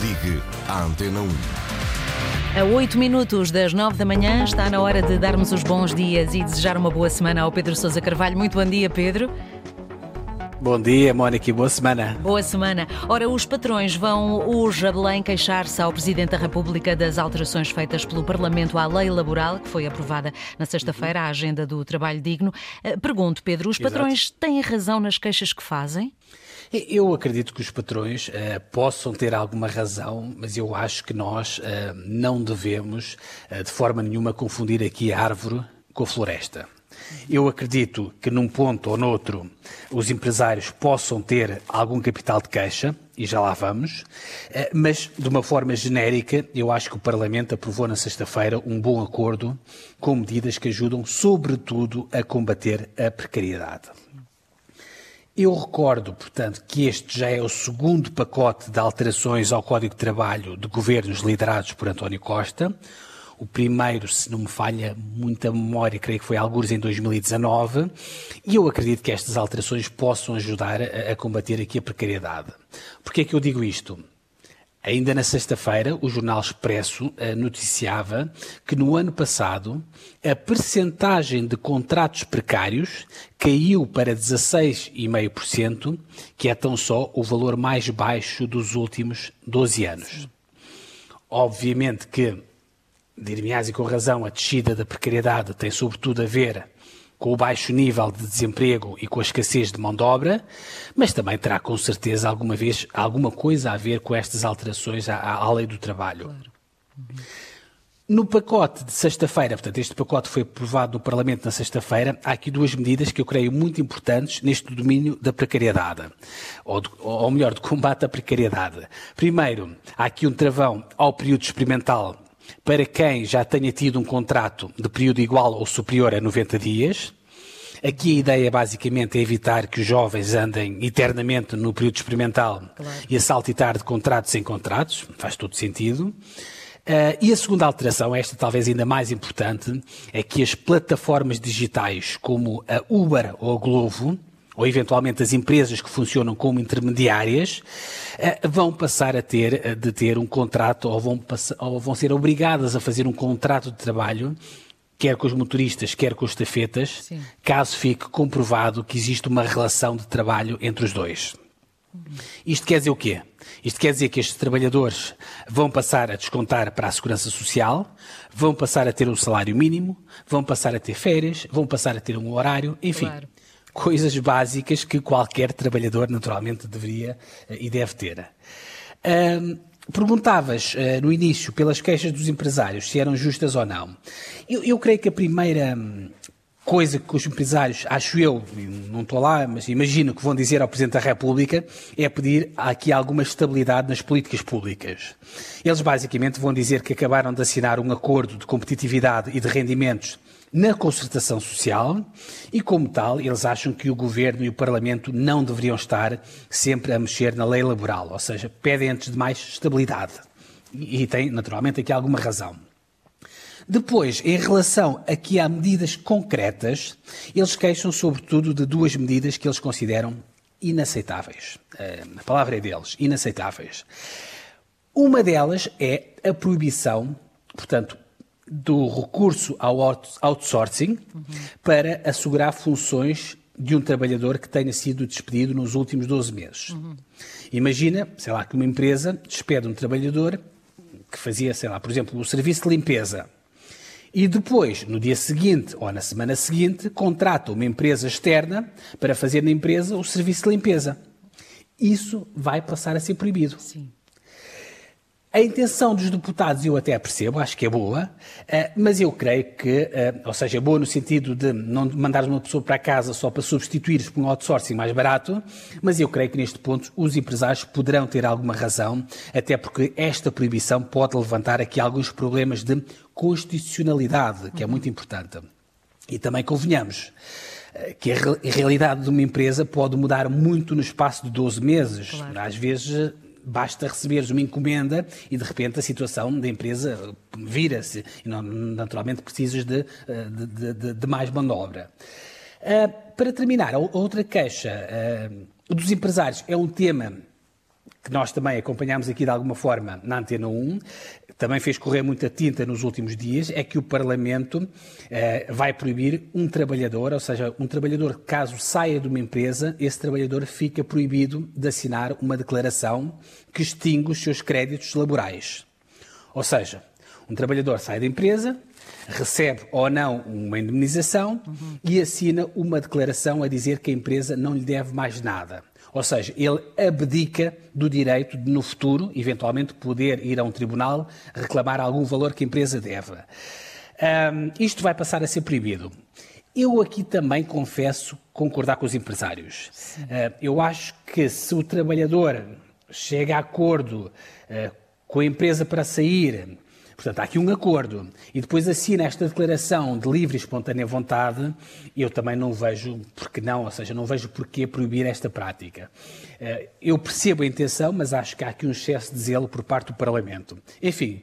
Ligue à Antena 1. A 8 minutos das 9 da manhã está na hora de darmos os bons dias e desejar uma boa semana ao Pedro Sousa Carvalho. Muito bom dia, Pedro. Bom dia, Mónica, e boa semana. Boa semana. Ora, os patrões vão hoje a Belém queixar-se ao Presidente da República das alterações feitas pelo Parlamento à lei laboral, que foi aprovada na sexta-feira, a agenda do trabalho digno. Eh, pergunto, Pedro, os patrões Exato. têm razão nas queixas que fazem? Eu acredito que os patrões uh, possam ter alguma razão, mas eu acho que nós uh, não devemos, uh, de forma nenhuma, confundir aqui a árvore com a floresta. Eu acredito que num ponto ou noutro os empresários possam ter algum capital de queixa, e já lá vamos, mas de uma forma genérica, eu acho que o Parlamento aprovou na sexta-feira um bom acordo com medidas que ajudam, sobretudo, a combater a precariedade. Eu recordo, portanto, que este já é o segundo pacote de alterações ao Código de Trabalho de governos liderados por António Costa. O primeiro, se não me falha muita memória, creio que foi alguns em 2019, e eu acredito que estas alterações possam ajudar a, a combater aqui a precariedade. Porquê é que eu digo isto? Ainda na sexta-feira, o Jornal Expresso eh, noticiava que no ano passado a percentagem de contratos precários caiu para 16,5%, que é tão só o valor mais baixo dos últimos 12 anos. Obviamente que, dir-me-ás e com razão, a descida da precariedade tem sobretudo a ver com o baixo nível de desemprego e com a escassez de mão de obra, mas também terá com certeza alguma vez alguma coisa a ver com estas alterações à, à lei do trabalho. Claro. Uhum. No pacote de sexta-feira, portanto, este pacote foi aprovado no Parlamento na sexta-feira, há aqui duas medidas que eu creio muito importantes neste domínio da precariedade, ou, de, ou melhor, de combate à precariedade. Primeiro, há aqui um travão ao período experimental para quem já tenha tido um contrato de período igual ou superior a 90 dias. Aqui a ideia basicamente é evitar que os jovens andem eternamente no período experimental claro. e a saltitar de contratos em contratos, faz todo sentido. Uh, e a segunda alteração, esta talvez ainda mais importante, é que as plataformas digitais como a Uber ou a Glovo, ou eventualmente as empresas que funcionam como intermediárias, eh, vão passar a ter eh, de ter um contrato ou vão, passar, ou vão ser obrigadas a fazer um contrato de trabalho quer com os motoristas, quer com os tafetas, Sim. caso fique comprovado que existe uma relação de trabalho entre os dois. Isto quer dizer o quê? Isto quer dizer que estes trabalhadores vão passar a descontar para a segurança social, vão passar a ter um salário mínimo, vão passar a ter férias, vão passar a ter um horário, enfim. Claro coisas básicas que qualquer trabalhador naturalmente deveria eh, e deve ter. Um, Perguntavas uh, no início pelas queixas dos empresários se eram justas ou não. Eu, eu creio que a primeira hum, coisa que os empresários, acho eu, não estou lá, mas imagino que vão dizer ao Presidente da República, é pedir aqui alguma estabilidade nas políticas públicas. Eles basicamente vão dizer que acabaram de assinar um acordo de competitividade e de rendimentos na concertação social e, como tal, eles acham que o Governo e o Parlamento não deveriam estar sempre a mexer na lei laboral, ou seja, pedem antes de mais estabilidade. E, tem, naturalmente, aqui alguma razão. Depois, em relação aqui a medidas concretas, eles queixam sobretudo de duas medidas que eles consideram inaceitáveis. A palavra é deles, inaceitáveis. Uma delas é a proibição, portanto, do recurso ao outsourcing uhum. para assegurar funções de um trabalhador que tenha sido despedido nos últimos 12 meses. Uhum. Imagina, sei lá, que uma empresa despede um trabalhador que fazia, sei lá, por exemplo, o serviço de limpeza. E depois, no dia seguinte ou na semana seguinte, contrata uma empresa externa para fazer na empresa o serviço de limpeza. Isso vai passar a ser proibido. Sim. A intenção dos deputados eu até percebo, acho que é boa, eh, mas eu creio que, eh, ou seja, é boa no sentido de não mandar uma pessoa para casa só para substituir por um outsourcing mais barato, mas eu creio que neste ponto os empresários poderão ter alguma razão, até porque esta proibição pode levantar aqui alguns problemas de constitucionalidade, que é muito importante. E também convenhamos eh, que a realidade de uma empresa pode mudar muito no espaço de 12 meses. Claro. Às vezes basta receberes uma encomenda e de repente a situação da empresa vira-se e naturalmente precisas de, de, de, de mais mão de obra. Uh, para terminar, a outra queixa uh, dos empresários é um tema que nós também acompanhámos aqui de alguma forma na Antena 1, também fez correr muita tinta nos últimos dias, é que o Parlamento eh, vai proibir um trabalhador, ou seja, um trabalhador, caso saia de uma empresa, esse trabalhador fica proibido de assinar uma declaração que extingue os seus créditos laborais. Ou seja, um trabalhador sai da empresa, recebe ou não uma indemnização uhum. e assina uma declaração a dizer que a empresa não lhe deve mais nada. Ou seja, ele abdica do direito de, no futuro, eventualmente, poder ir a um tribunal reclamar algum valor que a empresa deve. Um, isto vai passar a ser proibido. Eu aqui também confesso concordar com os empresários. Uh, eu acho que se o trabalhador chega a acordo uh, com a empresa para sair, Portanto, há aqui um acordo. E depois assina esta declaração de livre e espontânea vontade, eu também não vejo porque não, ou seja, não vejo porquê proibir esta prática. Eh, eu percebo a intenção, mas acho que há aqui um excesso de zelo por parte do Parlamento. Enfim,